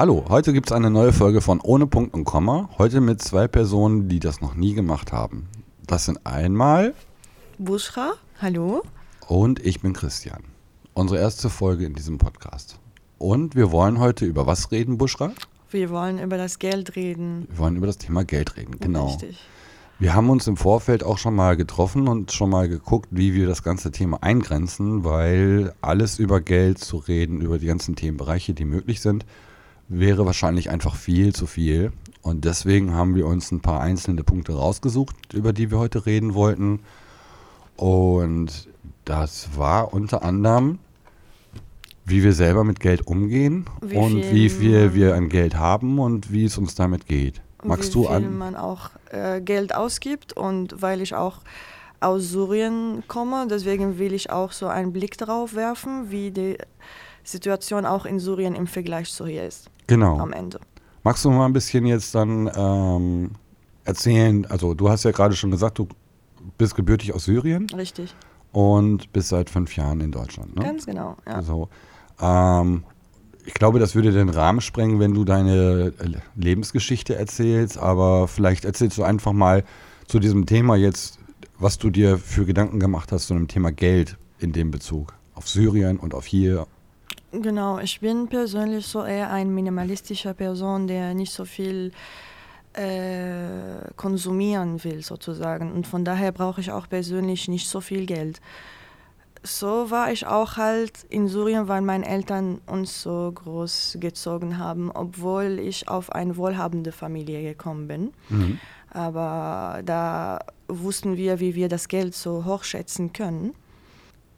Hallo, heute gibt es eine neue Folge von Ohne Punkt und Komma. Heute mit zwei Personen, die das noch nie gemacht haben. Das sind einmal Buschra, hallo. und ich bin Christian. Unsere erste Folge in diesem Podcast. Und wir wollen heute über was reden, Buschra? Wir wollen über das Geld reden. Wir wollen über das Thema Geld reden, genau. Richtig. Wir haben uns im Vorfeld auch schon mal getroffen und schon mal geguckt, wie wir das ganze Thema eingrenzen, weil alles über Geld zu reden, über die ganzen Themenbereiche, die möglich sind, wäre wahrscheinlich einfach viel zu viel. Und deswegen haben wir uns ein paar einzelne Punkte rausgesucht, über die wir heute reden wollten. Und das war unter anderem, wie wir selber mit Geld umgehen Wie und viel wie viel wir an Geld haben und wie es uns damit geht. Magst wie du viel an? man auch äh, Geld ausgibt und weil ich auch aus Syrien komme, deswegen will ich auch so einen Blick darauf werfen, wie die Situation auch in Syrien im Vergleich zu hier ist Genau. am Ende. Magst du mal ein bisschen jetzt dann ähm, erzählen? Also, du hast ja gerade schon gesagt, du bist gebürtig aus Syrien Richtig, und bist seit fünf Jahren in Deutschland. Ne? ganz genau. Ja. So. Ähm, ich glaube, das würde den Rahmen sprengen, wenn du deine äh, Lebensgeschichte erzählst, aber vielleicht erzählst du einfach mal zu diesem Thema jetzt, was du dir für Gedanken gemacht hast zu dem Thema Geld in dem Bezug auf Syrien und auf hier. Genau, ich bin persönlich so eher ein minimalistischer Person, der nicht so viel äh, konsumieren will sozusagen. Und von daher brauche ich auch persönlich nicht so viel Geld. So war ich auch halt in Syrien, weil meine Eltern uns so groß gezogen haben, obwohl ich auf eine wohlhabende Familie gekommen bin. Mhm. Aber da wussten wir, wie wir das Geld so hochschätzen können.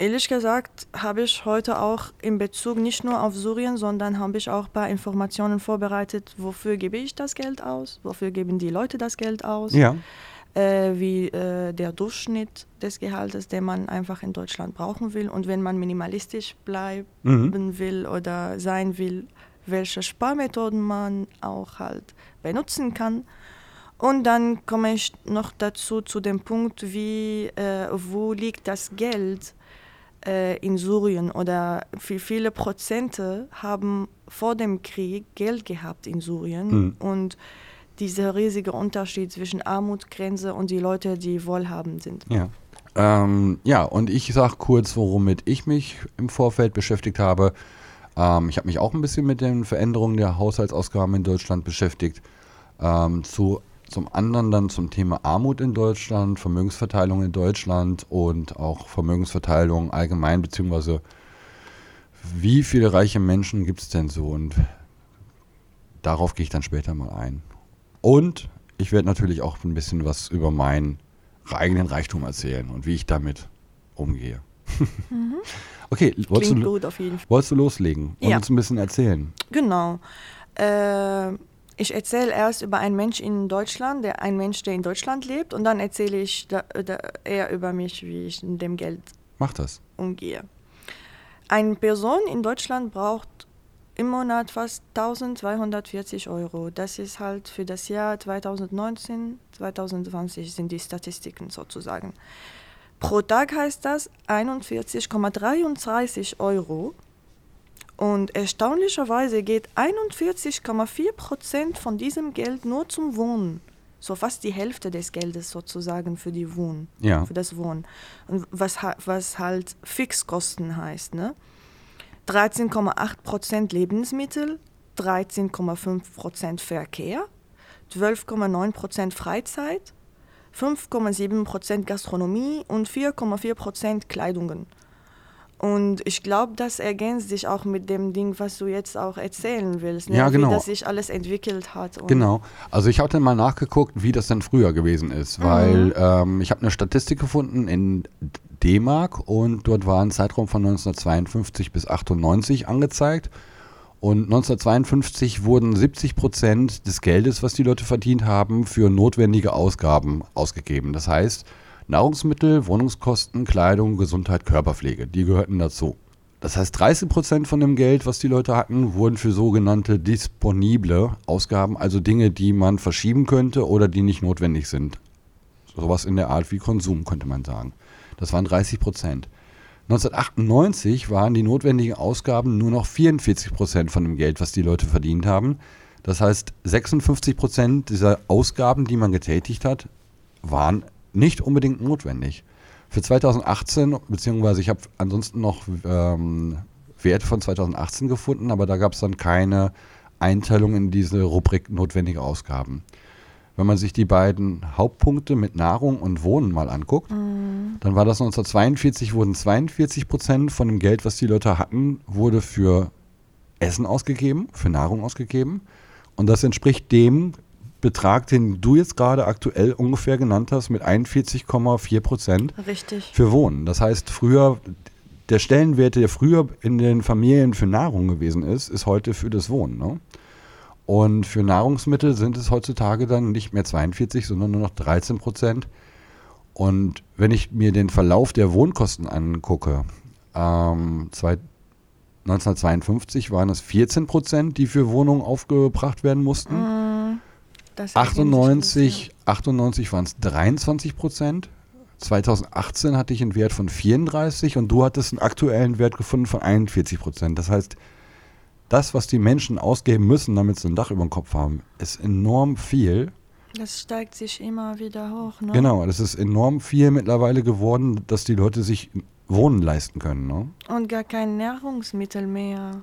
Ehrlich gesagt habe ich heute auch in Bezug nicht nur auf Syrien, sondern habe ich auch ein paar Informationen vorbereitet, wofür gebe ich das Geld aus, wofür geben die Leute das Geld aus, Ja, äh, wie äh, der Durchschnitt des Gehaltes, den man einfach in Deutschland brauchen will und wenn man minimalistisch bleiben Mhm. will oder sein will, welche Sparmethoden man auch halt benutzen kann. Und dann komme ich noch dazu zu dem Punkt, wie, äh, wo liegt das Geld äh, in Syrien oder wie viele Prozente haben vor dem Krieg Geld gehabt in Syrien Mhm. und dieser riesige Unterschied zwischen Armutsgrenze und die Leute, die wohlhabend sind. Ja. Ähm, ja, und ich sage kurz, womit ich mich im Vorfeld beschäftigt habe. Ähm, ich habe mich auch ein bisschen mit den Veränderungen der Haushaltsausgaben in Deutschland beschäftigt. Ähm, zu, zum anderen dann zum Thema Armut in Deutschland, Vermögensverteilung in Deutschland und auch Vermögensverteilung allgemein, beziehungsweise wie viele reiche Menschen gibt es denn so? Und darauf gehe ich dann später mal ein. Und ich werde natürlich auch ein bisschen was über meinen eigenen Reichtum erzählen und wie ich damit umgehe. Okay, wolltest du, gut auf jeden Fall. wolltest du loslegen und Ja. uns ein bisschen erzählen? Genau. Äh, ich erzähle erst über einen Mensch in Deutschland, der ein Mensch, der in Deutschland lebt, und dann erzähle ich da, da, eher über mich, wie ich mit dem Geld Mach das. umgehe. Eine Person in Deutschland braucht im Monat fast 1240 Euro. Das ist halt für das Jahr 2019, 2020 sind die Statistiken sozusagen. Pro Tag heißt das 41,33 Euro. Und erstaunlicherweise geht 41,4 Prozent von diesem Geld nur zum Wohnen. So fast die Hälfte des Geldes sozusagen für die Wohnen Ja. für das Wohnen. Und was, was halt Fixkosten heißt, ne? 13,8% Lebensmittel, 13,5% Verkehr, 12,9% Freizeit, 5,7% Gastronomie und 4,4% Kleidungen. Und ich glaube, das ergänzt sich auch mit dem Ding, was du jetzt auch erzählen willst, ne? Ja, genau. wie das sich alles entwickelt hat. Genau. Also ich hatte mal nachgeguckt, wie das denn früher gewesen ist, weil ähm, ich habe eine Statistik gefunden in D-Mark und dort war ein Zeitraum von 1952 bis 98 angezeigt. Und 1952 wurden 70 Prozent des Geldes, was die Leute verdient haben, für notwendige Ausgaben ausgegeben. Das heißt, Nahrungsmittel, Wohnungskosten, Kleidung, Gesundheit, Körperpflege, die gehörten dazu. Das heißt, 30 Prozent von dem Geld, was die Leute hatten, wurden für sogenannte disponible Ausgaben, also Dinge, die man verschieben könnte oder die nicht notwendig sind. Sowas in der Art wie Konsum, könnte man sagen. Das waren 30 Prozent. 1998 waren die notwendigen Ausgaben nur noch 44 Prozent von dem Geld, was die Leute verdient haben. Das heißt, 56 Prozent dieser Ausgaben, die man getätigt hat, waren nicht unbedingt notwendig. Für 2018, beziehungsweise ich habe ansonsten noch ähm, Werte von 2018 gefunden, aber da gab es dann keine Einteilung in diese Rubrik notwendige Ausgaben. Wenn man sich die beiden Hauptpunkte mit Nahrung und Wohnen mal anguckt, mhm. dann war das 1942, wurden 42 Prozent von dem Geld, was die Leute hatten, wurde für Essen ausgegeben, für Nahrung ausgegeben. Und das entspricht dem Betrag, den du jetzt gerade aktuell ungefähr genannt hast, mit 41,4 Prozent für Wohnen. Das heißt, früher, der Stellenwert, der früher in den Familien für Nahrung gewesen ist, ist heute für das Wohnen. Ne? Und für Nahrungsmittel sind es heutzutage dann nicht mehr 42, sondern nur noch 13 Prozent. Und wenn ich mir den Verlauf der Wohnkosten angucke, ähm, zwei, 1952 waren es 14 Prozent, die für Wohnungen aufgebracht werden mussten. Mm, 98, 98 waren es 23 Prozent. 2018 hatte ich einen Wert von 34 und du hattest einen aktuellen Wert gefunden von 41 Prozent. Das heißt, das, was die Menschen ausgeben müssen, damit sie ein Dach über dem Kopf haben, ist enorm viel. Das steigt sich immer wieder hoch. Ne? Genau, das ist enorm viel mittlerweile geworden, dass die Leute sich Wohnen leisten können. Ne? Und gar kein Nahrungsmittel mehr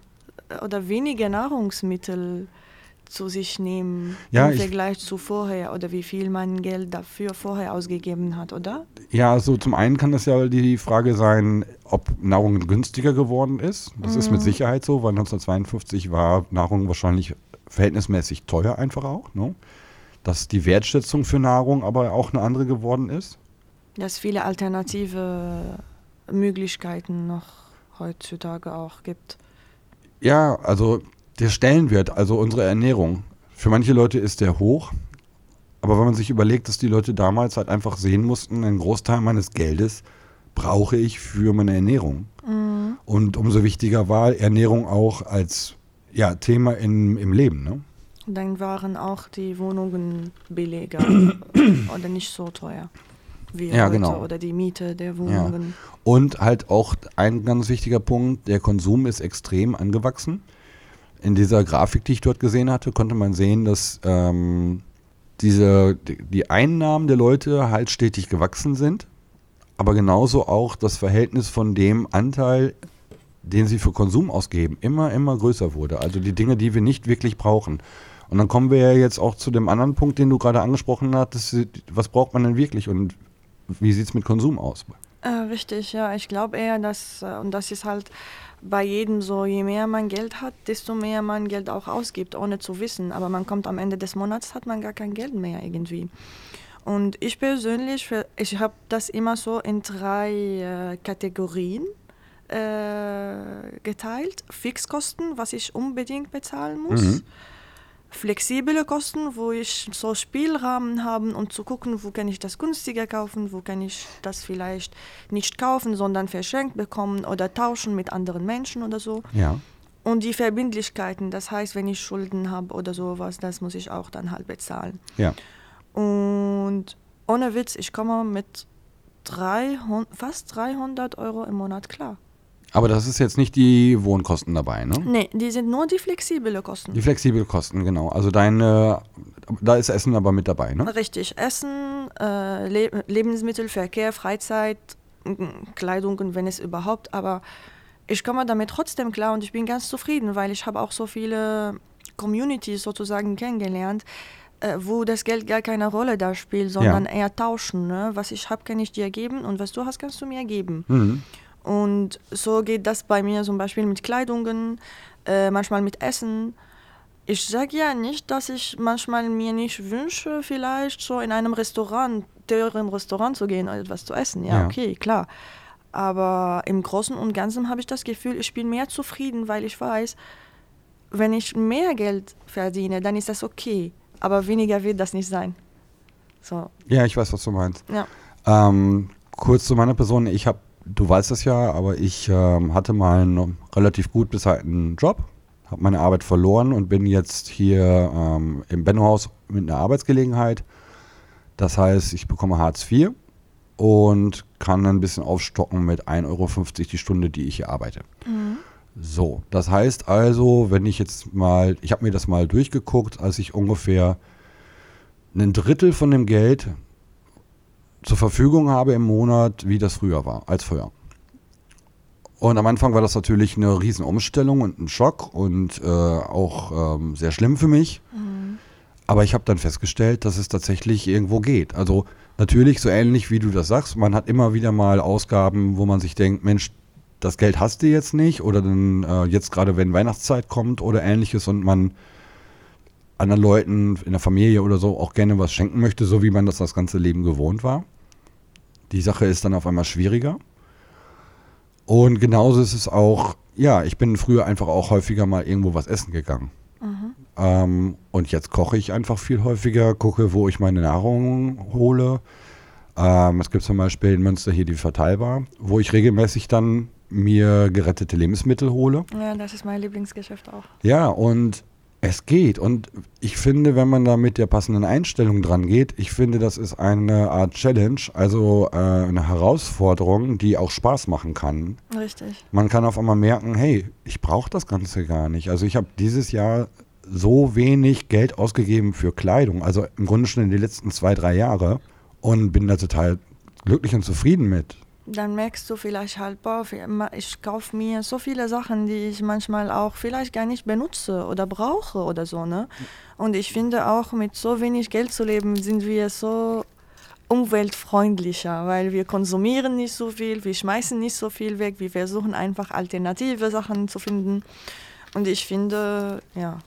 oder weniger Nahrungsmittel zu sich nehmen ja, im Vergleich zu vorher oder wie viel man Geld dafür vorher ausgegeben hat, oder? Ja, also zum einen kann das ja die Frage sein, ob Nahrung günstiger geworden ist. Das mhm. ist mit mhm. Sicherheit so, weil 1952 war Nahrung wahrscheinlich verhältnismäßig teuer einfach auch. Ne? Dass die Wertschätzung für Nahrung aber auch eine andere geworden ist. Dass viele alternative Möglichkeiten noch heutzutage auch gibt. Ja, also der Stellenwert, also unsere Ernährung, für manche Leute ist der hoch. Aber wenn man sich überlegt, dass die Leute damals halt einfach sehen mussten, einen Großteil meines Geldes brauche ich für meine Ernährung. Mhm. Und umso wichtiger war Ernährung auch als ja, Thema in, im Leben. Ne? Dann waren auch die Wohnungen billiger oder nicht so teuer wie ja, heute genau. oder die Miete der Wohnungen. Ja. Und halt auch ein ganz wichtiger Punkt, der Konsum ist extrem angewachsen. In dieser Grafik, die ich dort gesehen hatte, konnte man sehen, dass ähm, diese, die Einnahmen der Leute halt stetig gewachsen sind, aber genauso auch das Verhältnis von dem Anteil, den sie für Konsum ausgeben, immer, immer größer wurde. Also die Dinge, die wir nicht wirklich brauchen. Und dann kommen wir ja jetzt auch zu dem anderen Punkt, den du gerade angesprochen hattest. Was braucht man denn wirklich und wie sieht es mit Konsum aus? Äh, richtig, ja. Ich glaube eher, dass, äh, und das ist halt bei jedem so, je mehr man Geld hat, desto mehr man Geld auch ausgibt, ohne zu wissen. Aber man kommt am Ende des Monats, hat man gar kein Geld mehr irgendwie. Und ich persönlich, ich habe das immer so in drei äh, Kategorien äh, geteilt. Fixkosten, was ich unbedingt bezahlen muss. Mhm flexible Kosten, wo ich so Spielrahmen habe, um zu gucken, wo kann ich das günstiger kaufen, wo kann ich das vielleicht nicht kaufen, sondern verschenkt bekommen oder tauschen mit anderen Menschen oder so. Ja. Und die Verbindlichkeiten, das heißt, wenn ich Schulden habe oder sowas, das muss ich auch dann halt bezahlen. Ja. Und ohne Witz, ich komme mit 300, fast 300 Euro im Monat klar. Aber das ist jetzt nicht die Wohnkosten dabei, ne? Nee, die sind nur die flexible Kosten. Die flexible Kosten, genau. Also deine, da ist Essen aber mit dabei, ne? Richtig. Essen, äh, Le Lebensmittel, Verkehr, Freizeit, Kleidung, wenn es überhaupt. Aber ich komme damit trotzdem klar und ich bin ganz zufrieden, weil ich habe auch so viele Communities sozusagen kennengelernt, äh, wo das Geld gar keine Rolle da spielt, sondern ja. eher tauschen. Ne? Was ich habe, kann ich dir geben und was du hast, kannst du mir geben. Mhm. Und so geht das bei mir zum Beispiel mit Kleidungen, äh, manchmal mit Essen. Ich sage ja nicht, dass ich manchmal mir nicht wünsche, vielleicht so in einem Restaurant, teuren Restaurant zu gehen und etwas zu essen. Ja, ja, okay, klar. Aber im Großen und Ganzen habe ich das Gefühl, ich bin mehr zufrieden, weil ich weiß, wenn ich mehr Geld verdiene, dann ist das okay. Aber weniger wird das nicht sein. So. Ja, ich weiß, was du meinst. Ja. Ähm, kurz zu meiner Person. Ich habe du weißt das ja, aber ich ähm, hatte mal einen relativ gut bezahlten Job, habe meine Arbeit verloren und bin jetzt hier ähm, im Bennohaus mit einer Arbeitsgelegenheit. Das heißt, ich bekomme Hartz IV und kann ein bisschen aufstocken mit 1,50 Euro die Stunde, die ich hier arbeite. Mhm. So, das heißt also, wenn ich jetzt mal, ich habe mir das mal durchgeguckt, als ich ungefähr ein Drittel von dem Geld zur Verfügung habe im Monat, wie das früher war, als früher. Und am Anfang war das natürlich eine Riesenumstellung und ein Schock und äh, auch ähm, sehr schlimm für mich. Aber ich habe dann festgestellt, dass es tatsächlich irgendwo geht. Also natürlich so ähnlich wie du das sagst, man hat immer wieder mal Ausgaben, wo man sich denkt, Mensch, das Geld hast du jetzt nicht oder dann äh, jetzt gerade, wenn Weihnachtszeit kommt oder ähnliches und man anderen Leuten in der Familie oder so auch gerne was schenken möchte, so wie man das das ganze Leben gewohnt war. Die Sache ist dann auf einmal schwieriger. Und genauso ist es auch, ja, ich bin früher einfach auch häufiger mal irgendwo was essen gegangen. Ähm, und jetzt koche ich einfach viel häufiger, gucke, wo ich meine Nahrung hole. Ähm, es gibt zum Beispiel in Münster hier die Verteilbar, wo ich regelmäßig dann mir gerettete Lebensmittel hole. Ja, das ist mein Lieblingsgeschäft auch. Ja, und es geht. Und ich finde, wenn man da mit der passenden Einstellung dran geht, ich finde, das ist eine Art Challenge, also äh, eine Herausforderung, die auch Spaß machen kann. Richtig. Man kann auf einmal merken, hey, ich brauche das Ganze gar nicht. Also ich habe dieses Jahr so wenig Geld ausgegeben für Kleidung, also im Grunde schon in den letzten zwei, drei Jahre und bin da total glücklich und zufrieden mit. Dann merkst du vielleicht halt, boah, ich kaufe mir so viele Sachen, die ich manchmal auch vielleicht gar nicht benutze oder brauche oder so, ne? Und ich finde auch, mit so wenig Geld zu leben, sind wir so umweltfreundlicher, weil wir konsumieren nicht so viel, wir schmeißen nicht so viel weg, wir versuchen einfach alternative Sachen zu finden. Und ich finde, ja,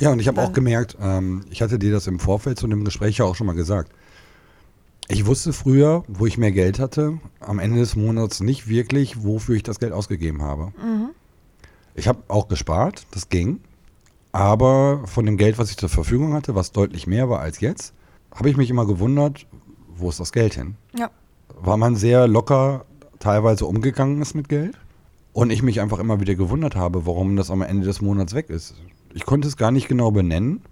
Ja, und ich habe auch gemerkt, ähm, ich hatte dir das im Vorfeld zu dem Gespräch ja auch schon mal gesagt. Ich wusste früher, wo ich mehr Geld hatte, am Ende des Monats nicht wirklich, wofür ich das Geld ausgegeben habe. Ich habe auch gespart, das ging. Aber von dem Geld, was ich zur Verfügung hatte, was deutlich mehr war als jetzt, habe ich mich immer gewundert, wo ist das Geld hin? ja, Weil man sehr locker teilweise umgegangen ist mit Geld und ich mich einfach immer wieder gewundert habe, warum das am Ende des Monats weg ist. Ich konnte es gar nicht genau benennen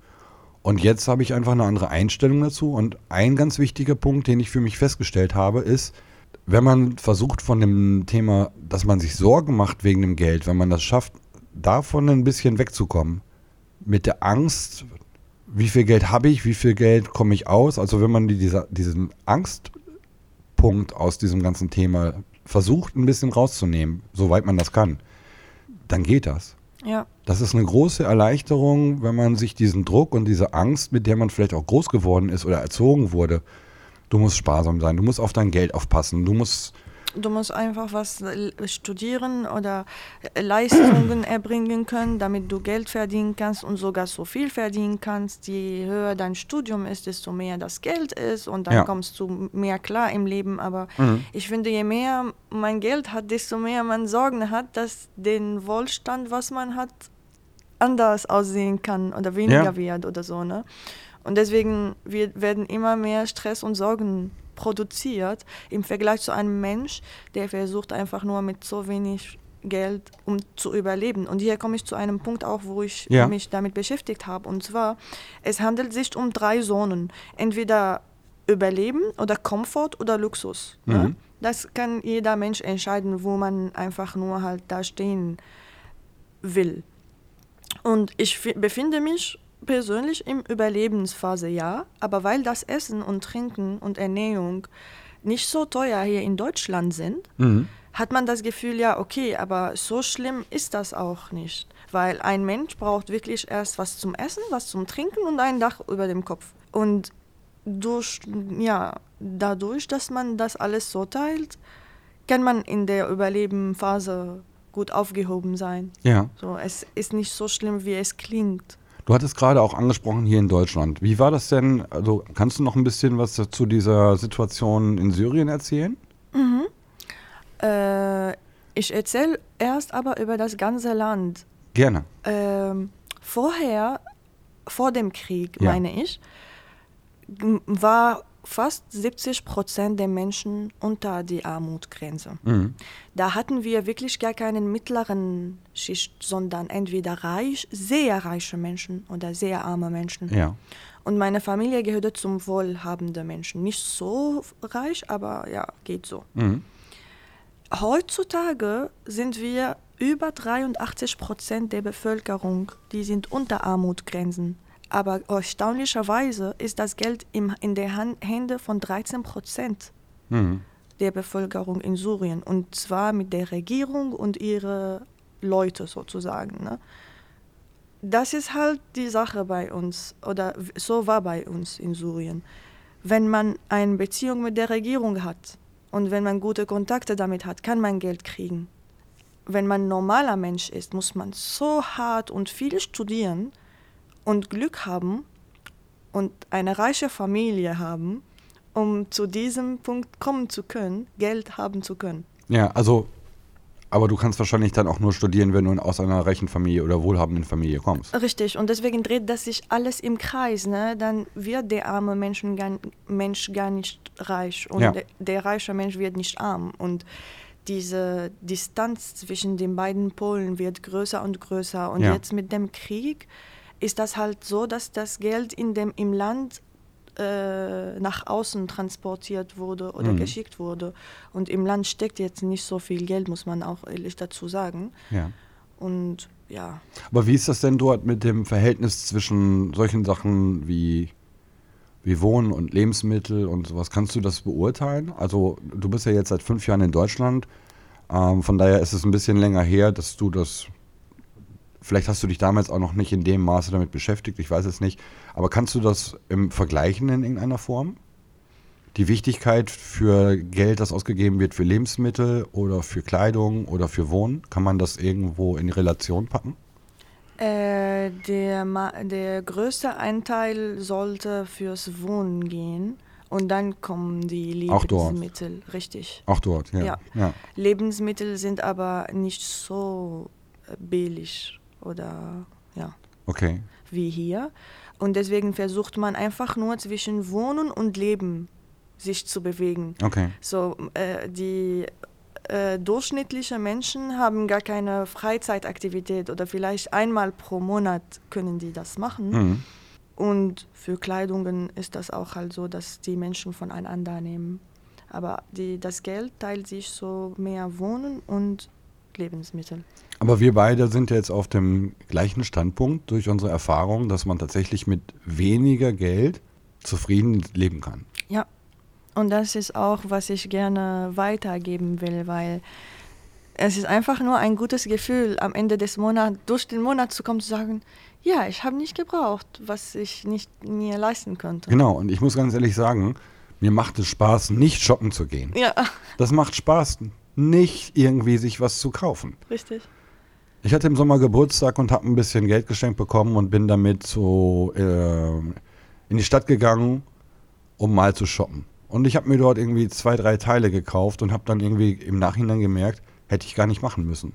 und jetzt habe ich einfach eine andere Einstellung dazu und ein ganz wichtiger Punkt, den ich für mich festgestellt habe, ist, wenn man versucht von dem Thema, dass man sich Sorgen macht wegen dem Geld, wenn man das schafft, davon ein bisschen wegzukommen, mit der Angst, wie viel Geld habe ich, wie viel Geld komme ich aus, also wenn man die, dieser, diesen Angstpunkt aus diesem ganzen Thema versucht ein bisschen rauszunehmen, soweit man das kann, dann geht das. Ja, Das ist eine große Erleichterung, wenn man sich diesen Druck und diese Angst, mit der man vielleicht auch groß geworden ist oder erzogen wurde, du musst sparsam sein, du musst auf dein Geld aufpassen, du musst, du musst einfach was studieren oder äh, Leistungen erbringen können, damit du Geld verdienen kannst und sogar so viel verdienen kannst. Je höher dein Studium ist, desto mehr das Geld ist und dann Ja. kommst du mehr klar im Leben. Aber Mhm. ich finde, je mehr man Geld hat, desto mehr man Sorgen hat, dass den Wohlstand, was man hat, anders aussehen kann oder weniger Ja. wird oder so. Ne? Und deswegen wird, werden immer mehr Stress und Sorgen produziert im Vergleich zu einem Mensch, der versucht einfach nur mit so wenig Geld, um zu überleben. Und hier komme ich zu einem Punkt auch, wo ich Ja. mich damit beschäftigt habe. Und zwar, es handelt sich um drei Zonen. Entweder Überleben oder Komfort oder Luxus. Ne? Mhm. Das kann jeder Mensch entscheiden, wo man einfach nur halt da stehen will. Und ich fi- befinde mich persönlich im Überlebensphase, ja, aber weil das Essen und Trinken und Ernährung nicht so teuer hier in Deutschland sind, Mhm. hat man das Gefühl, ja, okay, aber so schlimm ist das auch nicht. Weil ein Mensch braucht wirklich erst was zum Essen, was zum Trinken und ein Dach über dem Kopf. Und durch, ja, dadurch, dass man das alles so teilt, kann man in der Überlebenphase gut aufgehoben sein. ja. So, es ist nicht so schlimm, wie es klingt. Du hattest gerade auch angesprochen hier in Deutschland. Wie war das denn? Also kannst du noch ein bisschen was zu dieser Situation in Syrien erzählen? Äh, ich erzähle erst aber über das ganze Land. Gerne. Ähm, vorher, vor dem Krieg, Ja. meine ich, war fast 70 Prozent der Menschen unter die Armutsgrenze. Mhm. Da hatten wir wirklich gar keinen mittleren Schicht, sondern entweder reich, sehr reiche Menschen oder sehr arme Menschen. Ja. Und meine Familie gehörte zum wohlhabenden Menschen. Nicht so reich, aber ja, geht so. Mhm. Heutzutage sind wir über 83 Prozent der Bevölkerung, die sind unter Armutsgrenzen. Aber erstaunlicherweise ist das Geld im, in der Hand, Hände von 13 Prozent mhm. der Bevölkerung in Syrien. Und zwar mit der Regierung und ihre Leute sozusagen. Ne? Das ist halt die Sache bei uns, oder so war bei uns in Syrien. Wenn man eine Beziehung mit der Regierung hat und wenn man gute Kontakte damit hat, kann man Geld kriegen. Wenn man normaler Mensch ist, muss man so hart und viel studieren, und Glück haben und eine reiche Familie haben, um zu diesem Punkt kommen zu können, Geld haben zu können. Ja, also, aber du kannst wahrscheinlich dann auch nur studieren, wenn du aus einer reichen Familie oder wohlhabenden Familie kommst. Richtig, und deswegen dreht das sich alles im Kreis. Ne? Dann wird der arme Mensch gar, Mensch gar nicht reich und ja. der, der reiche Mensch wird nicht arm. Und diese Distanz zwischen den beiden Polen wird größer und größer. Und ja. jetzt mit dem Krieg ist das halt so, dass das Geld in dem, im Land äh, nach außen transportiert wurde oder mhm. geschickt wurde. Und im Land steckt jetzt nicht so viel Geld, muss man auch ehrlich dazu sagen. Ja. Und ja. Aber wie ist das denn dort mit dem Verhältnis zwischen solchen Sachen wie, wie Wohnen und Lebensmittel und sowas? Kannst du das beurteilen? Also du bist ja jetzt seit fünf Jahren in Deutschland. Ähm, von daher ist es ein bisschen länger her, dass du das Vielleicht hast du dich damals auch noch nicht in dem Maße damit beschäftigt, ich weiß es nicht. Aber kannst du das im vergleichen in irgendeiner Form? Die Wichtigkeit für Geld, das ausgegeben wird für Lebensmittel oder für Kleidung oder für Wohnen, kann man das irgendwo in Relation packen? Äh, der, der größte Anteil sollte fürs Wohnen gehen. Und dann kommen die Lebensmittel, richtig. Auch dort, ja. ja. ja. Lebensmittel sind aber nicht so billig oder ja. Okay. Wie hier. Und deswegen versucht man einfach nur zwischen Wohnen und Leben sich zu bewegen. Okay. So, äh, die äh, durchschnittliche Menschen haben gar keine Freizeitaktivität oder vielleicht einmal pro Monat können die das machen. Mhm. Und für Kleidungen ist das auch halt so, dass die Menschen voneinander nehmen. Aber die, das Geld teilt sich so mehr Wohnen und Lebensmittel. Aber wir beide sind jetzt auf dem gleichen Standpunkt durch unsere Erfahrung, dass man tatsächlich mit weniger Geld zufrieden leben kann. Ja, und das ist auch, was ich gerne weitergeben will, weil es ist einfach nur ein gutes Gefühl, am Ende des Monats, durch den Monat zu kommen, zu sagen, ja, ich habe nicht gebraucht, was ich nicht mir leisten könnte. Genau, und ich muss ganz ehrlich sagen, mir macht es Spaß, nicht shoppen zu gehen. Ja. Das macht Spaß, nicht irgendwie sich was zu kaufen. Richtig. Ich hatte im Sommer Geburtstag und habe ein bisschen Geld geschenkt bekommen und bin damit so äh, in die Stadt gegangen, um mal zu shoppen. Und ich habe mir dort irgendwie zwei, drei Teile gekauft und habe dann irgendwie im Nachhinein gemerkt, hätte ich gar nicht machen müssen.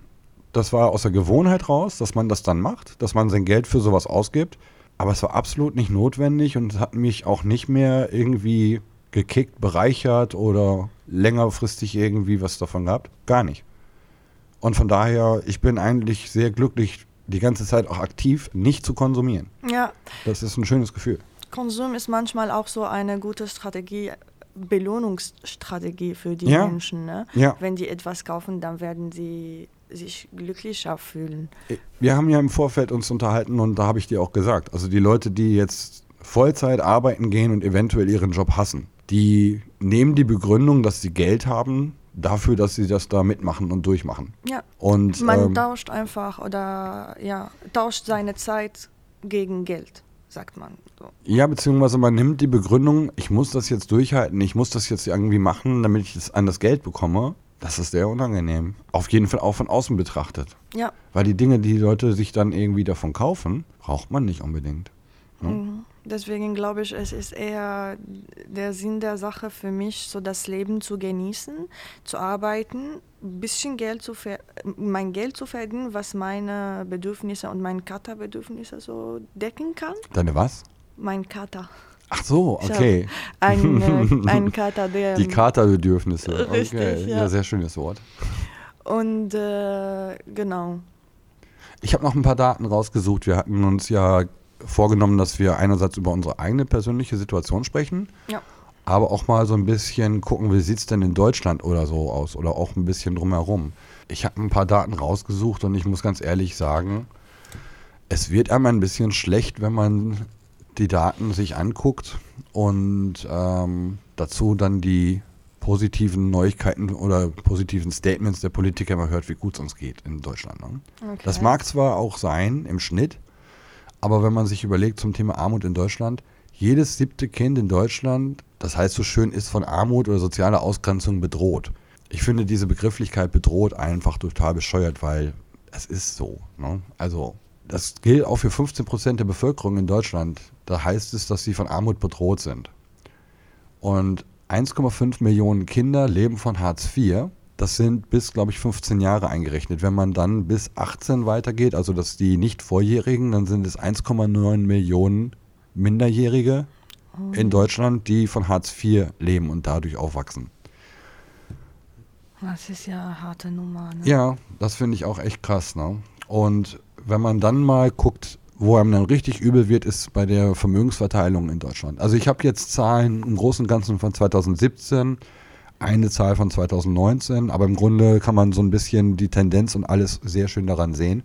Das war aus der Gewohnheit raus, dass man das dann macht, dass man sein Geld für sowas ausgibt. Aber es war absolut nicht notwendig und hat mich auch nicht mehr irgendwie gekickt, bereichert oder längerfristig irgendwie was davon gehabt. Gar nicht. Und von daher, ich bin eigentlich sehr glücklich, die ganze Zeit auch aktiv nicht zu konsumieren. Ja. Das ist ein schönes Gefühl. Konsum ist manchmal auch so eine gute Strategie, Belohnungsstrategie für die ja. Menschen. Ne? Ja. Wenn die etwas kaufen, dann werden sie sich glücklicher fühlen. Wir haben ja im Vorfeld uns unterhalten und da habe ich dir auch gesagt, also die Leute, die jetzt Vollzeit arbeiten gehen und eventuell ihren Job hassen, die nehmen die Begründung, dass sie Geld haben, dafür, dass sie das da mitmachen und durchmachen. Ja. Und, Man ähm, tauscht einfach oder ja, tauscht seine Zeit gegen Geld, sagt man. So. Ja, beziehungsweise man nimmt die Begründung, ich muss das jetzt durchhalten, ich muss das jetzt irgendwie machen, damit ich das an das Geld bekomme. Das ist sehr unangenehm. Auf jeden Fall auch von außen betrachtet. Ja. Weil die Dinge, die, die Leute sich dann irgendwie davon kaufen, braucht man nicht unbedingt. Ne? Mhm. Deswegen glaube ich, es ist eher der Sinn der Sache für mich, so das Leben zu genießen, zu arbeiten, ein bisschen Geld zu mein Geld zu verdienen, was meine Bedürfnisse und meine Kata-Bedürfnisse so decken kann. Deine was? Mein Kata. Ach so, okay. Ein, äh, ein Kater, der. Die Katerbedürfnisse. Richtig, okay. ja. sehr schönes Wort. Und äh, genau. Ich habe noch ein paar Daten rausgesucht. Wir hatten uns ja vorgenommen, dass wir einerseits über unsere eigene persönliche Situation sprechen, Ja. aber auch mal so ein bisschen gucken, wie sieht es denn in Deutschland oder so aus oder auch ein bisschen drumherum. Ich habe ein paar Daten rausgesucht und ich muss ganz ehrlich sagen, es wird einem ein bisschen schlecht, wenn man die Daten sich anguckt und ähm, dazu dann die positiven Neuigkeiten oder positiven Statements der Politiker immer hört, wie gut es uns geht in Deutschland. Ne? Okay. Das mag zwar auch sein im Schnitt, aber wenn man sich überlegt zum Thema Armut in Deutschland, jedes siebte Kind in Deutschland, das heißt so schön, ist von Armut oder sozialer Ausgrenzung bedroht. Ich finde diese Begrifflichkeit bedroht einfach total bescheuert, weil es ist so. Ne? Also das gilt auch für 15 Prozent der Bevölkerung in Deutschland. Da heißt es, dass sie von Armut bedroht sind. Und 1,5 Millionen Kinder leben von Hartz IV. Das sind bis, glaube ich, 15 Jahre eingerechnet. Wenn man dann bis 18 weitergeht, also dass die nicht Vorjährigen, dann sind es 1,9 Millionen Minderjährige in Deutschland, die von Hartz IV leben und dadurch aufwachsen. Das ist ja eine harte Nummer. Ne? Ja, das finde ich auch echt krass. Ne? Und wenn man dann mal guckt, wo einem dann richtig übel wird, ist bei der Vermögensverteilung in Deutschland. Also ich habe jetzt Zahlen im Großen und Ganzen von 2017, eine Zahl von 2019, aber im Grunde kann man so ein bisschen die Tendenz und alles sehr schön daran sehen.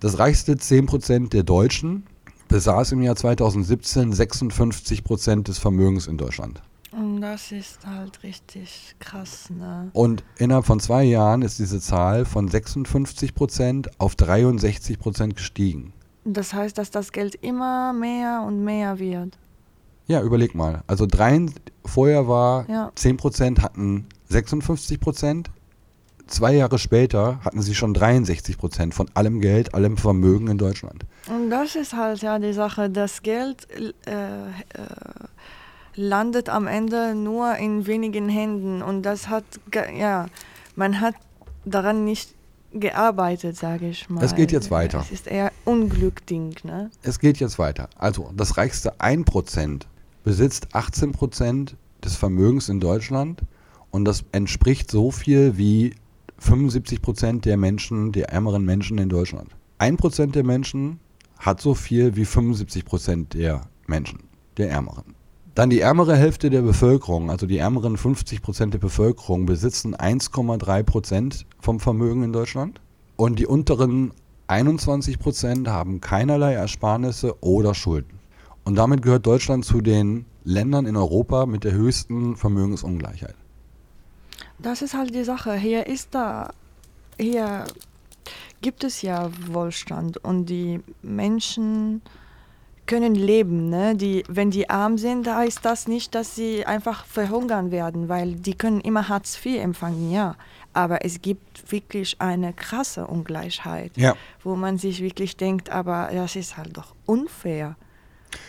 Das reichste 10% der Deutschen besaß im Jahr 2017 56% des Vermögens in Deutschland. Und das ist halt richtig krass, ne? Und innerhalb von zwei Jahren ist diese Zahl von 56% auf 63% gestiegen. Das heißt, dass das Geld immer mehr und mehr wird. Ja, überleg mal. Also drei, vorher war Ja. 10% hatten 56%. Zwei Jahre später hatten sie schon 63% von allem Geld, allem Vermögen in Deutschland. Und das ist halt ja die Sache, das Geld äh, äh, landet am Ende nur in wenigen Händen und das hat, ja, man hat daran nicht gearbeitet, sage ich mal. Es geht jetzt weiter. Es ist eher Unglückding, ne? Es geht jetzt weiter. Also das reichste 1% besitzt 18% des Vermögens in Deutschland und das entspricht so viel wie 75% der Menschen, der ärmeren Menschen in Deutschland. 1% der Menschen hat so viel wie 75% der Menschen, der ärmeren. Dann die ärmere Hälfte der Bevölkerung, also die ärmeren 50% der Bevölkerung, besitzen 1,3% vom Vermögen in Deutschland. Und die unteren 21% haben keinerlei Ersparnisse oder Schulden. Und damit gehört Deutschland zu den Ländern in Europa mit der höchsten Vermögensungleichheit. Das ist halt die Sache. Hier ist da, hier gibt es ja Wohlstand und die Menschen können leben. Ne? Die, wenn die arm sind, heißt das nicht, dass sie einfach verhungern werden, weil die können immer Hartz IV empfangen, ja. Aber es gibt wirklich eine krasse Ungleichheit, Ja. wo man sich wirklich denkt, aber das ist halt doch unfair.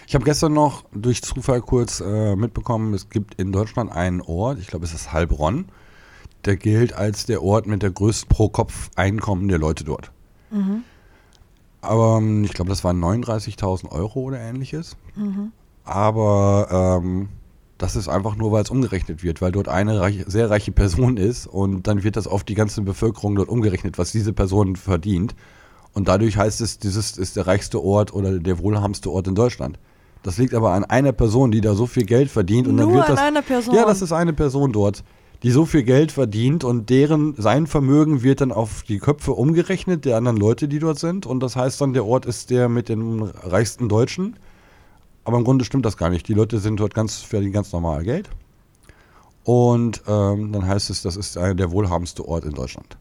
Ich habe gestern noch durch Zufall kurz äh, mitbekommen, es gibt in Deutschland einen Ort, ich glaube es ist Heilbronn, der gilt als der Ort mit der größten Pro-Kopf-Einkommen der Leute dort. Aber ähm, ich glaube, das waren 39.000 Euro oder ähnliches. Aber ähm, das ist einfach nur, weil es umgerechnet wird, weil dort eine reich, sehr reiche Person ist und dann wird das auf die ganze Bevölkerung dort umgerechnet, was diese Person verdient. Und dadurch heißt es, dieses ist der reichste Ort oder der wohlhabendste Ort in Deutschland. Das liegt aber an einer Person, die da so viel Geld verdient und dann Nur wird an das. einer Person? Ja, das ist eine Person dort, die so viel Geld verdient und deren sein Vermögen wird dann auf die Köpfe umgerechnet der anderen Leute, die dort sind. Und das heißt dann, der Ort ist der mit den reichsten Deutschen. Aber im Grunde stimmt das gar nicht. Die Leute sind dort ganz verdienen ganz normal Geld. Und ähm, dann heißt es, das ist einer der wohlhabendste Ort in Deutschland.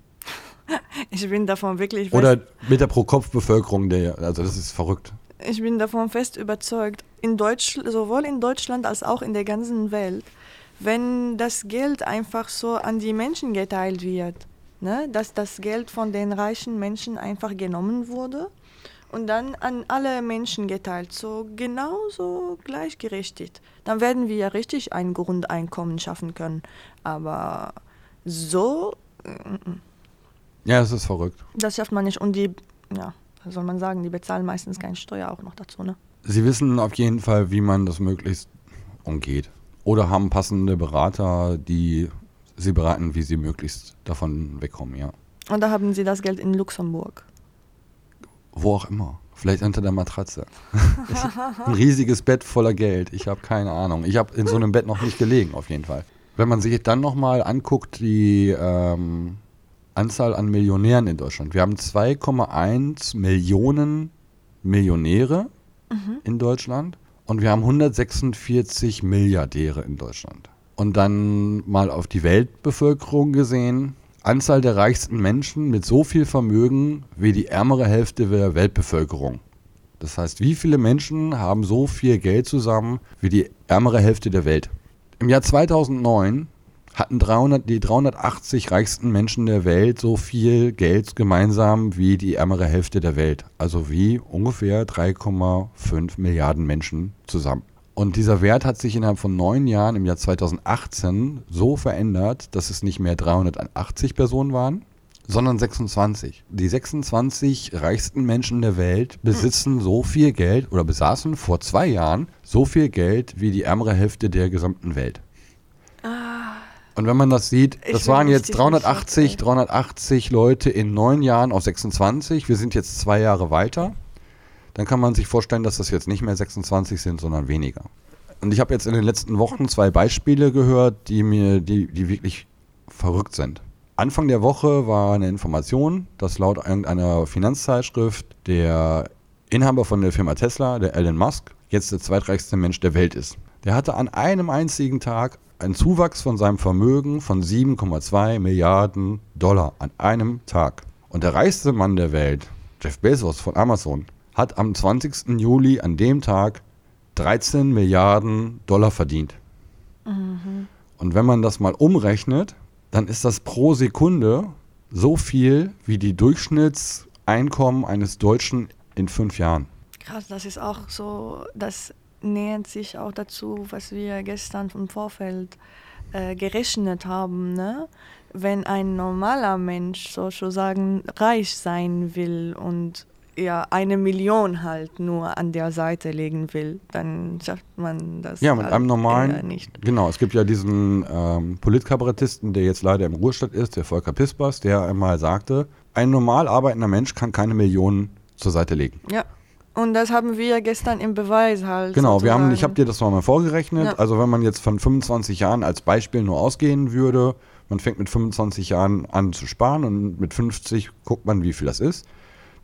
Ich bin davon wirklich Oder mit der Pro-Kopf-Bevölkerung, also das ist verrückt. Ich bin davon fest überzeugt, in Deutsch, sowohl in Deutschland als auch in der ganzen Welt, wenn das Geld einfach so an die Menschen geteilt wird, ne, dass das Geld von den reichen Menschen einfach genommen wurde und dann an alle Menschen geteilt, so genauso gleichgerichtet, dann werden wir ja richtig ein Grundeinkommen schaffen können. Aber so, Ja, es ist verrückt. das schafft man nicht. Und die, ja, soll man sagen, die bezahlen meistens keine Steuer auch noch dazu, ne? Sie wissen auf jeden Fall, wie man das möglichst umgeht. Oder haben passende Berater, die sie beraten, wie sie möglichst davon wegkommen, ja. Und da haben Sie das Geld in Luxemburg. Wo auch immer. Vielleicht unter der Matratze. Ein riesiges Bett voller Geld. Ich habe keine Ahnung. Ich habe in so einem Bett noch nicht gelegen, auf jeden Fall. Wenn man sich dann nochmal anguckt, die ähm, Anzahl an Millionären in Deutschland. Wir haben 2,1 Millionen Millionäre mhm. in Deutschland und wir haben 146 Milliardäre in Deutschland. Und dann mal auf die Weltbevölkerung gesehen, Anzahl der reichsten Menschen mit so viel Vermögen wie die ärmere Hälfte der Weltbevölkerung. Das heißt, wie viele Menschen haben so viel Geld zusammen wie die ärmere Hälfte der Welt? Im Jahr 2009 hatten 300, die 380 reichsten Menschen der Welt so viel Geld gemeinsam wie die ärmere Hälfte der Welt. Also wie ungefähr 3,5 Milliarden Menschen zusammen. Und dieser Wert hat sich innerhalb von neun Jahren im Jahr 2018 so verändert, dass es nicht mehr 380 Personen waren, sondern 26. Die 26 reichsten Menschen der Welt besitzen so viel Geld oder besaßen vor zwei Jahren so viel Geld wie die ärmere Hälfte der gesamten Welt. Und wenn man das sieht, das waren jetzt 380, 380 Leute in neun Jahren auf 26. Wir sind jetzt zwei Jahre weiter dann kann man sich vorstellen, dass das jetzt nicht mehr 26 sind, sondern weniger. Und ich habe jetzt in den letzten Wochen zwei Beispiele gehört, die mir, die, die wirklich verrückt sind. Anfang der Woche war eine Information, dass laut irgendeiner Finanzzeitschrift der Inhaber von der Firma Tesla, der Elon Musk, jetzt der zweitreichste Mensch der Welt ist. Der hatte an einem einzigen Tag einen Zuwachs von seinem Vermögen von 7,2 Milliarden Dollar an einem Tag. Und der reichste Mann der Welt, Jeff Bezos von Amazon, hat am 20. Juli an dem Tag 13 Milliarden Dollar verdient. Mhm. Und wenn man das mal umrechnet, dann ist das pro Sekunde so viel wie die Durchschnittseinkommen eines Deutschen in fünf Jahren. Krass, das ist auch so, das nähert sich auch dazu, was wir gestern im Vorfeld äh, gerechnet haben. Ne? Wenn ein normaler Mensch sozusagen reich sein will und ja, eine Million halt nur an der Seite legen will, dann schafft man das. Ja, mit halt einem normalen. Nicht. Genau, es gibt ja diesen ähm, Politkabarettisten, der jetzt leider im Ruhestand ist, der Volker Pispers, der einmal sagte, ein normal arbeitender Mensch kann keine Millionen zur Seite legen. Ja. Und das haben wir gestern im Beweis halt. Genau, wir haben, ich habe dir das mal vorgerechnet. Ja. Also wenn man jetzt von 25 Jahren als Beispiel nur ausgehen würde, man fängt mit 25 Jahren an zu sparen und mit 50 guckt man, wie viel das ist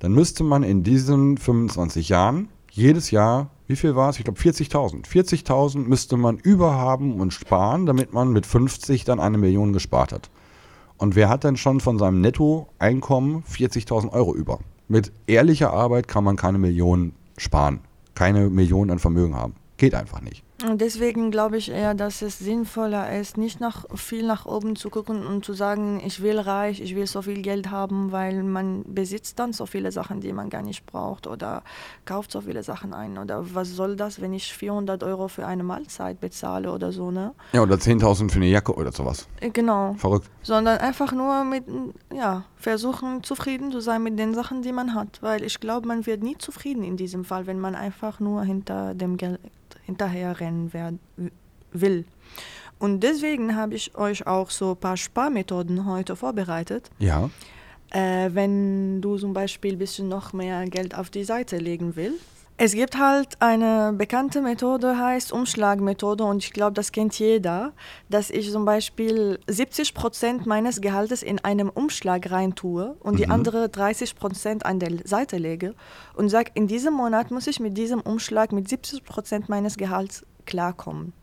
dann müsste man in diesen 25 Jahren jedes Jahr, wie viel war es? Ich glaube 40.000. 40.000 müsste man überhaben und sparen, damit man mit 50 dann eine Million gespart hat. Und wer hat denn schon von seinem Nettoeinkommen 40.000 Euro über? Mit ehrlicher Arbeit kann man keine Million sparen, keine Million an Vermögen haben. Geht einfach nicht. Und deswegen glaube ich eher, dass es sinnvoller ist, nicht nach, viel nach oben zu gucken und zu sagen, ich will reich, ich will so viel Geld haben, weil man besitzt dann so viele Sachen, die man gar nicht braucht oder kauft so viele Sachen ein. Oder was soll das, wenn ich 400 Euro für eine Mahlzeit bezahle oder so, ne? Ja, oder 10.000 für eine Jacke oder sowas. Äh, genau. Verrückt. Sondern einfach nur mit, ja, versuchen zufrieden zu sein mit den Sachen, die man hat. Weil ich glaube, man wird nie zufrieden in diesem Fall, wenn man einfach nur hinter dem Geld hinterherrennen werden, will. Und deswegen habe ich euch auch so ein paar Sparmethoden heute vorbereitet. Ja. Äh, wenn du zum Beispiel ein bisschen noch mehr Geld auf die Seite legen willst. Es gibt halt eine bekannte Methode, heißt Umschlagmethode und ich glaube, das kennt jeder, dass ich zum Beispiel 70 Prozent meines Gehaltes in einem Umschlag rein tue und mhm. die andere 30 Prozent an der Seite lege und sage, in diesem Monat muss ich mit diesem Umschlag mit 70 Prozent meines Gehalts klarkommen.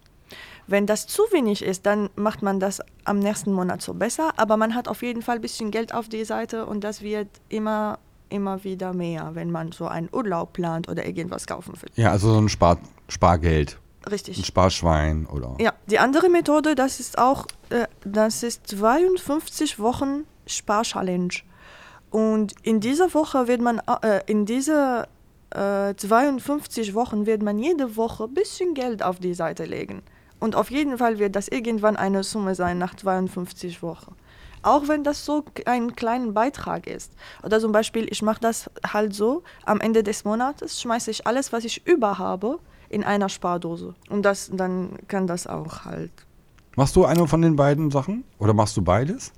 Wenn das zu wenig ist, dann macht man das am nächsten Monat so besser, aber man hat auf jeden Fall ein bisschen Geld auf die Seite und das wird immer immer wieder mehr, wenn man so einen Urlaub plant oder irgendwas kaufen will. Ja, also so ein Spar Spargeld. Richtig. Ein Sparschwein oder. Ja, die andere Methode, das ist auch, äh, das ist 52 Wochen Sparchallenge. Und in dieser Woche wird man, äh, in dieser äh, 52 Wochen wird man jede Woche ein bisschen Geld auf die Seite legen. Und auf jeden Fall wird das irgendwann eine Summe sein nach 52 Wochen. Auch wenn das so ein kleiner Beitrag ist. Oder zum Beispiel, ich mache das halt so, am Ende des Monats schmeiße ich alles, was ich über habe, in einer Spardose. Und das, dann kann das auch halt. Machst du eine von den beiden Sachen? Oder machst du beides?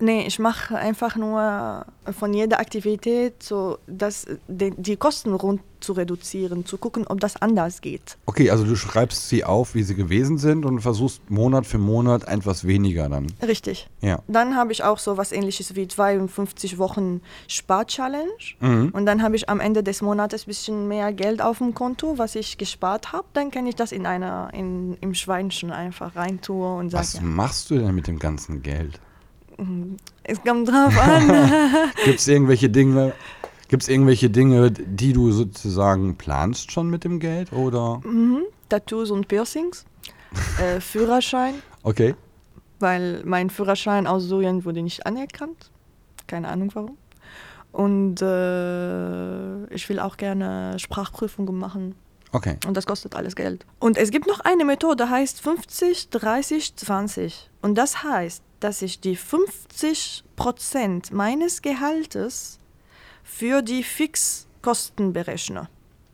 Nee, ich mache einfach nur von jeder Aktivität so, dass die, die Kosten rund zu reduzieren, zu gucken, ob das anders geht. Okay, also du schreibst sie auf, wie sie gewesen sind und versuchst Monat für Monat etwas weniger dann. Richtig. Ja. Dann habe ich auch so was ähnliches wie 52 Wochen Spar-Challenge. Mhm. Und dann habe ich am Ende des Monats ein bisschen mehr Geld auf dem Konto, was ich gespart habe. Dann kann ich das in einer, in, im Schweinchen einfach reintue und sage, Was ja, machst du denn mit dem ganzen Geld? Es kommt drauf an. Gibt es irgendwelche Dinge, gibt's irgendwelche Dinge, die du sozusagen planst schon mit dem Geld? Oder? mhm. Tattoos und Piercings, äh, Führerschein, Okay. weil mein Führerschein aus Syrien wurde nicht anerkannt. Keine Ahnung warum. Und äh, ich will auch gerne Sprachprüfungen machen. Okay. Und das kostet alles Geld. Und es gibt noch eine Methode, heißt 50, 30, 20. Und das heißt, dass ich die 50 Prozent meines Gehaltes für die Fixkosten berechne.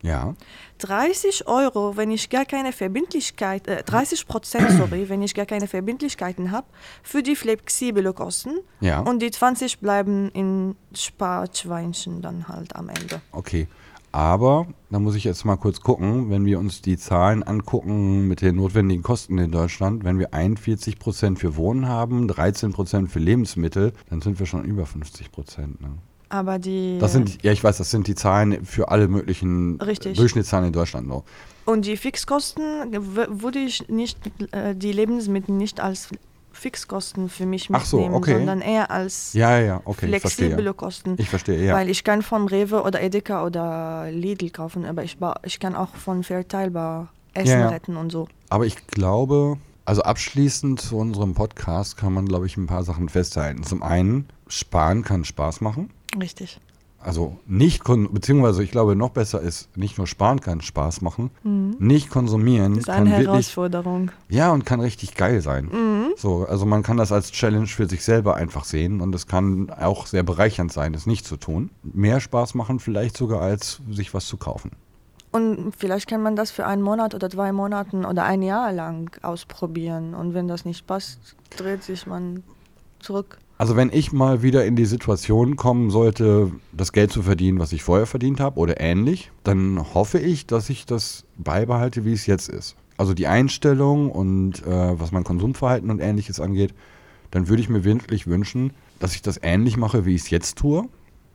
Ja. 30 Euro, wenn ich gar keine Verbindlichkeit, äh, 30 Prozent, sorry, wenn ich gar keine Verbindlichkeiten habe, für die flexible Kosten. Ja. Und die 20 bleiben in Sparschweinchen dann halt am Ende. Okay. Aber da muss ich jetzt mal kurz gucken, wenn wir uns die Zahlen angucken mit den notwendigen Kosten in Deutschland, wenn wir 41 Prozent für Wohnen haben, 13 Prozent für Lebensmittel, dann sind wir schon über 50 Prozent. Ne? Aber die. Das sind, ja, ich weiß, das sind die Zahlen für alle möglichen Richtig. Durchschnittszahlen in Deutschland. noch. Und die Fixkosten würde ich nicht, äh, die Lebensmittel nicht als Fixkosten für mich Ach so, mitnehmen, okay. sondern eher als Ja, ja, okay, ich flexible verstehe. Kosten. Ich verstehe, ja. Weil ich kann von Rewe oder Edeka oder Lidl kaufen, aber ich, ich kann auch von Verteilbar Essen ja. retten und so. Aber ich glaube, also abschließend zu unserem Podcast kann man, glaube ich, ein paar Sachen festhalten. Zum einen, sparen kann Spaß machen. Richtig. Also nicht, beziehungsweise ich glaube, noch besser ist, nicht nur sparen kann Spaß machen, nicht konsumieren Mhm. Das ist eine wirklich, Herausforderung. ja, und kann richtig geil sein. Mhm. So, also man kann das als Challenge für sich selber einfach sehen und es kann auch sehr bereichernd sein, es nicht zu tun. Mehr Spaß machen vielleicht sogar als sich was zu kaufen. Und vielleicht kann man das für einen Monat oder zwei Monaten oder ein Jahr lang ausprobieren. Und wenn das nicht passt, dreht sich man zurück. Also wenn ich mal wieder in die Situation kommen sollte, das Geld zu verdienen, was ich vorher verdient habe oder ähnlich, dann hoffe ich, dass ich das beibehalte, wie es jetzt ist. Also die Einstellung und äh, was mein Konsumverhalten und ähnliches angeht, dann würde ich mir wirklich wünschen, dass ich das ähnlich mache, wie ich es jetzt tue.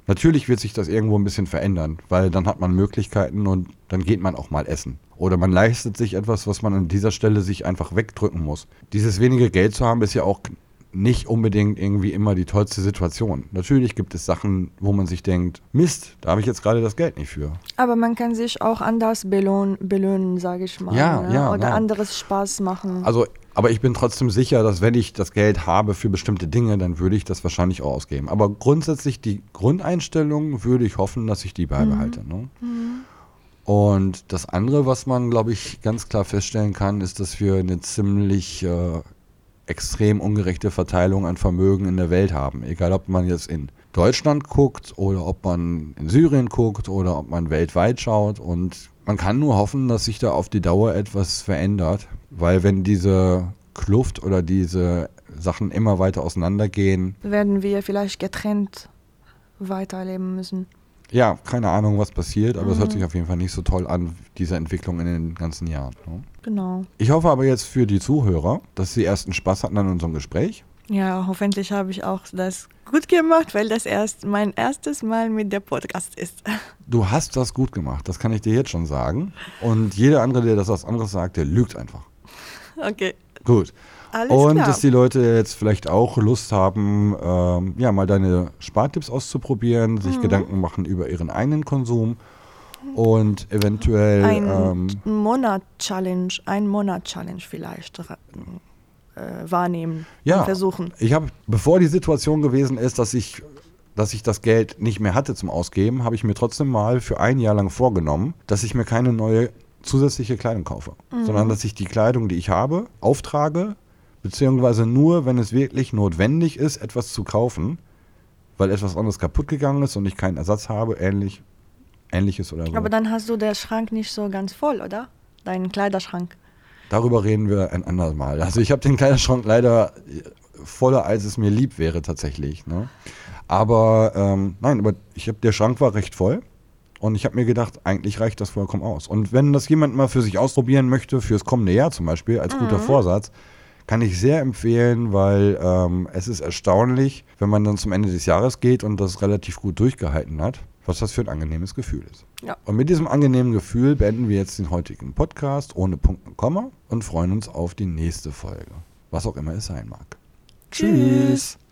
Natürlich wird sich das irgendwo ein bisschen verändern, weil dann hat man Möglichkeiten und dann geht man auch mal essen. Oder man leistet sich etwas, was man an dieser Stelle sich einfach wegdrücken muss. Dieses wenige Geld zu haben, ist ja auch nicht unbedingt irgendwie immer die tollste Situation. Natürlich gibt es Sachen, wo man sich denkt, Mist, da habe ich jetzt gerade das Geld nicht für. Aber man kann sich auch anders belohn, belöhnen, sage ich mal. Ja, ne? ja, Oder ja. anderes Spaß machen. Also, aber ich bin trotzdem sicher, dass wenn ich das Geld habe für bestimmte Dinge, dann würde ich das wahrscheinlich auch ausgeben. Aber grundsätzlich die Grundeinstellung würde ich hoffen, dass ich die beibehalte. Ne? Und das andere, was man, glaube ich, ganz klar feststellen kann, ist, dass wir eine ziemlich äh, extrem ungerechte Verteilung an Vermögen in der Welt haben. Egal, ob man jetzt in Deutschland guckt oder ob man in Syrien guckt oder ob man weltweit schaut. Und man kann nur hoffen, dass sich da auf die Dauer etwas verändert. Weil wenn diese Kluft oder diese Sachen immer weiter auseinandergehen, Werden wir vielleicht getrennt weiterleben müssen. Ja, keine Ahnung, was passiert, aber es hört sich auf jeden Fall nicht so toll an, diese Entwicklung in den ganzen Jahren. Ne? Genau. Ich hoffe aber jetzt für die Zuhörer, dass sie ersten Spaß hatten an unserem Gespräch. Ja, hoffentlich habe ich auch das gut gemacht, weil das erst mein erstes Mal mit der Podcast ist. Du hast das gut gemacht, das kann ich dir jetzt schon sagen. Und jeder andere, der das was anderes sagt, der lügt einfach. Okay. Gut. Alles Und klar. dass die Leute jetzt vielleicht auch Lust haben, ähm, ja, mal deine Spartipps auszuprobieren, Mhm. sich Gedanken machen über ihren eigenen Konsum und eventuell ein ähm, Monat-Challenge, ein Monat-Challenge vielleicht äh, wahrnehmen Ja. und versuchen. Ich habe, bevor die Situation gewesen ist, dass ich, dass ich das Geld nicht mehr hatte zum Ausgeben, habe ich mir trotzdem mal für ein Jahr lang vorgenommen, dass ich mir keine neue zusätzliche Kleidung kaufe, sondern dass ich die Kleidung, die ich habe, auftrage, beziehungsweise nur, wenn es wirklich notwendig ist, etwas zu kaufen, weil etwas anderes kaputt gegangen ist und ich keinen Ersatz habe, ähnlich, ähnliches oder so. Aber dann hast du den Schrank nicht so ganz voll, oder? deinen Kleiderschrank? Darüber reden wir ein anderes Mal. Also ich habe den Kleiderschrank leider voller, als es mir lieb wäre tatsächlich. Ne? Aber ähm, nein, aber ich habe der Schrank war recht voll und ich habe mir gedacht, eigentlich reicht das vollkommen aus. Und wenn das jemand mal für sich ausprobieren möchte, fürs kommende Jahr zum Beispiel, als guter mhm. Vorsatz, kann ich sehr empfehlen, weil ähm, es ist erstaunlich, wenn man dann zum Ende des Jahres geht und das relativ gut durchgehalten hat, was das für ein angenehmes Gefühl ist. Ja. Und mit diesem angenehmen Gefühl beenden wir jetzt den heutigen Podcast ohne Punkt und Komma und freuen uns auf die nächste Folge, was auch immer es sein mag. Tschüss. Tschüss.